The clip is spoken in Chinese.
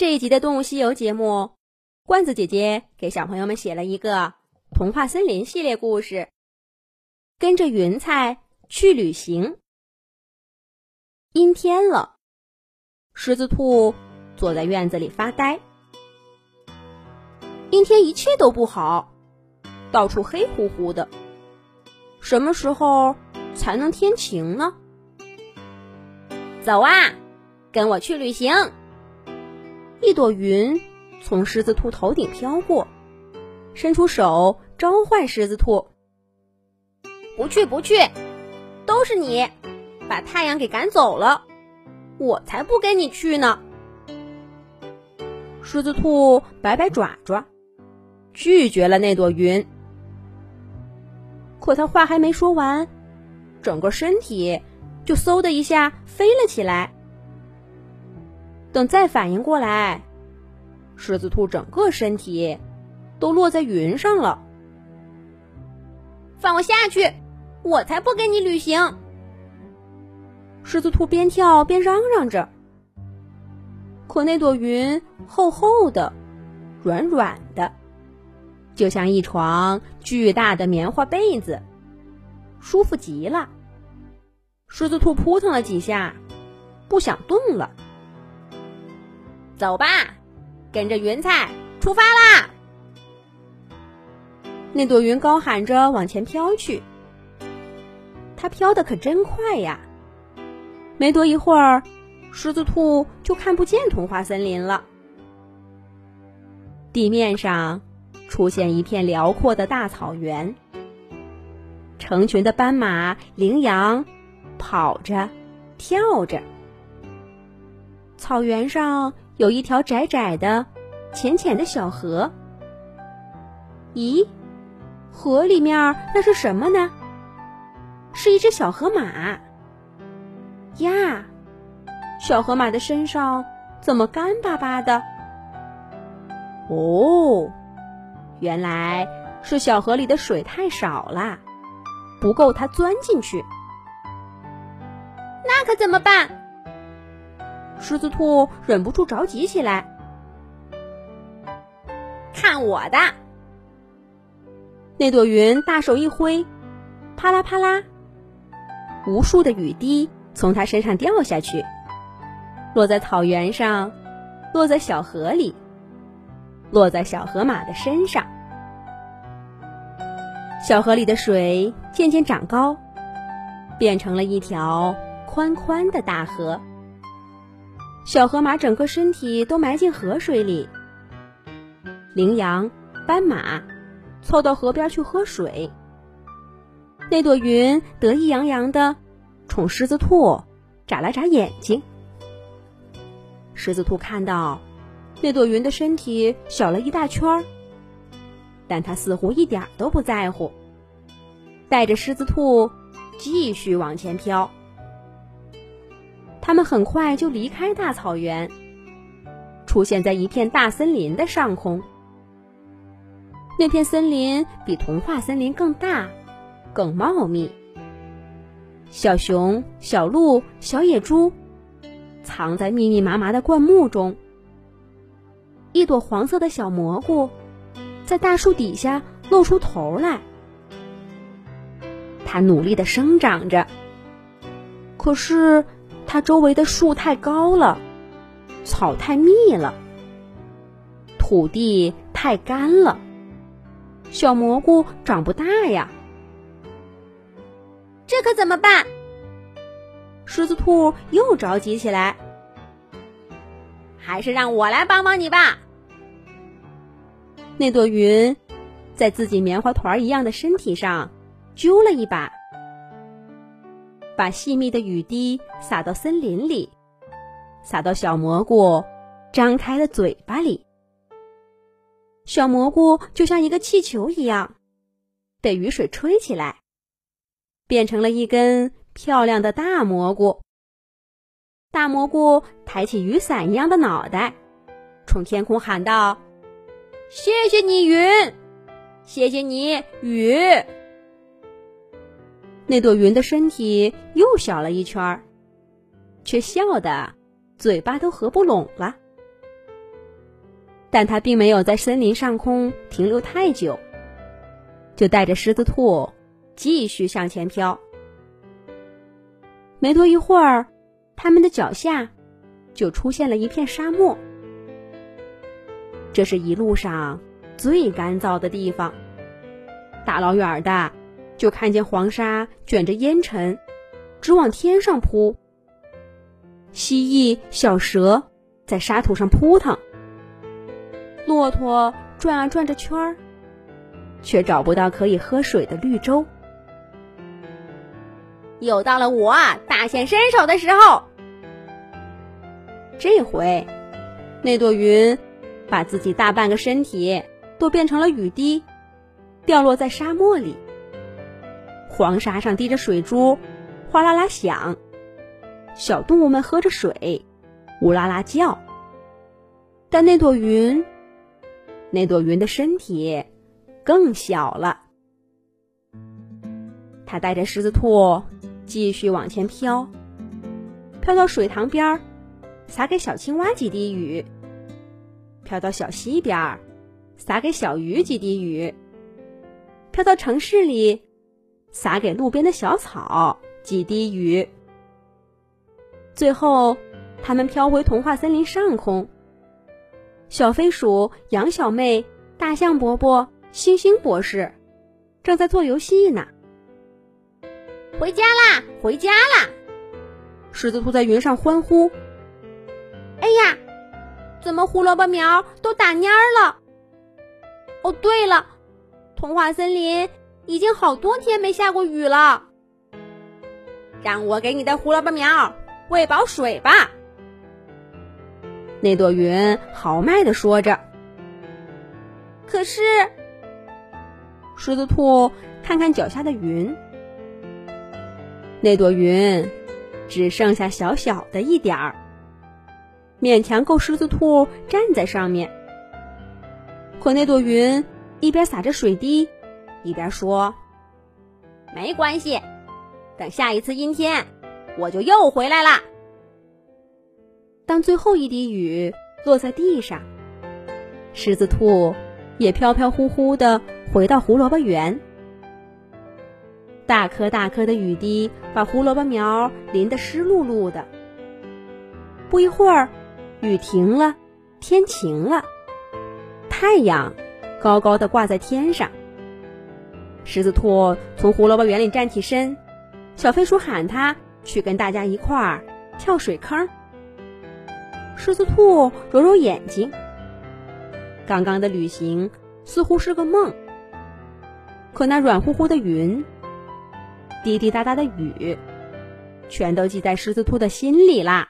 这一集的《动物西游》节目，罐子姐姐给小朋友们写了一个童话森林系列故事，跟着云彩去旅行。阴天了，狮子兔坐在院子里发呆。阴天一切都不好，到处黑乎乎的。什么时候才能天晴呢？走啊，跟我去旅行！一朵云从狮子兔头顶飘过，伸出手召唤狮子兔。不去不去，都是你把太阳给赶走了，我才不跟你去呢！狮子兔摆摆爪爪，拒绝了那朵云。可他话还没说完，整个身体就嗖的一下飞了起来。等再反应过来，狮子兔整个身体都落在云上了。放我下去，我才不跟你旅行！狮子兔边跳边嚷嚷着。可那朵云厚厚的、软软的，就像一床巨大的棉花被子，舒服极了。狮子兔扑腾了几下，不想动了。走吧，跟着云彩出发啦！那朵云高喊着往前飘去，它飘的可真快呀！没多一会儿，狮子兔就看不见童话森林了。地面上出现一片辽阔的大草原，成群的斑马、羚羊跑着、跳着，草原上。有一条窄窄的、浅浅的小河。咦，河里面那是什么呢？是一只小河马。呀，小河马的身上怎么干巴巴的？哦，原来是小河里的水太少了，不够它钻进去。那可怎么办？狮子兔忍不住着急起来，看我的！那朵云大手一挥，啪啦啪啦，无数的雨滴从它身上掉下去，落在草原上，落在小河里，落在小河马的身上。小河里的水渐渐长高，变成了一条宽宽的大河。小河马整个身体都埋进河水里，羚羊、斑马凑到河边去喝水。那朵云得意洋洋的冲狮子兔眨了眨眼睛。狮子兔看到那朵云的身体小了一大圈儿，但它似乎一点都不在乎，带着狮子兔继续往前飘。他们很快就离开大草原，出现在一片大森林的上空。那片森林比童话森林更大，更茂密。小熊、小鹿、小野猪藏在密密麻麻的灌木中。一朵黄色的小蘑菇在大树底下露出头来，它努力的生长着，可是。它周围的树太高了，草太密了，土地太干了，小蘑菇长不大呀。这可怎么办？狮子兔又着急起来。还是让我来帮帮你吧。那朵云在自己棉花团一样的身体上揪了一把。把细密的雨滴洒到森林里，洒到小蘑菇张开的嘴巴里。小蘑菇就像一个气球一样，被雨水吹起来，变成了一根漂亮的大蘑菇。大蘑菇抬起雨伞一样的脑袋，冲天空喊道：“谢谢你，云！谢谢你，雨！”那朵云的身体又小了一圈儿，却笑得嘴巴都合不拢了。但他并没有在森林上空停留太久，就带着狮子兔继续向前飘。没多一会儿，他们的脚下就出现了一片沙漠。这是一路上最干燥的地方。大老远的就看见黄沙卷着烟尘，直往天上扑。蜥蜴、小蛇在沙土上扑腾，骆驼转啊转着圈儿，却找不到可以喝水的绿洲。又到了我大显身手的时候。这回，那朵云把自己大半个身体都变成了雨滴，掉落在沙漠里。黄沙上滴着水珠，哗啦啦响。小动物们喝着水，呜啦啦叫。但那朵云，那朵云的身体更小了。它带着狮子兔。继续往前飘，飘到水塘边儿，洒给小青蛙几滴雨；飘到小溪边儿，洒给小鱼几滴雨；飘到城市里，洒给路边的小草几滴雨。最后，他们飘回童话森林上空。小飞鼠、羊小妹、大象伯伯、星星博士正在做游戏呢。回家啦！回家啦！狮子兔在云上欢呼。哎呀，怎么胡萝卜苗都打蔫了？哦，对了，童话森林已经好多天没下过雨了。让我给你的胡萝卜苗喂饱水吧。那朵云豪迈的说着。可是，狮子兔看看脚下的云。那朵云只剩下小小的一点儿，勉强够狮子兔站在上面。可那朵云一边撒着水滴，一边说：“没关系，等下一次阴天，我就又回来啦。”当最后一滴雨落在地上，狮子兔也飘飘忽忽的回到胡萝卜园。大颗大颗的雨滴把胡萝卜苗淋得湿漉漉的。不一会儿，雨停了，天晴了，太阳高高的挂在天上。狮子兔从胡萝卜园里站起身，小飞鼠喊它去跟大家一块儿跳水坑。狮子兔揉揉眼睛，刚刚的旅行似乎是个梦，可那软乎乎的云。滴滴答答的雨，全都记在狮子兔的心里啦。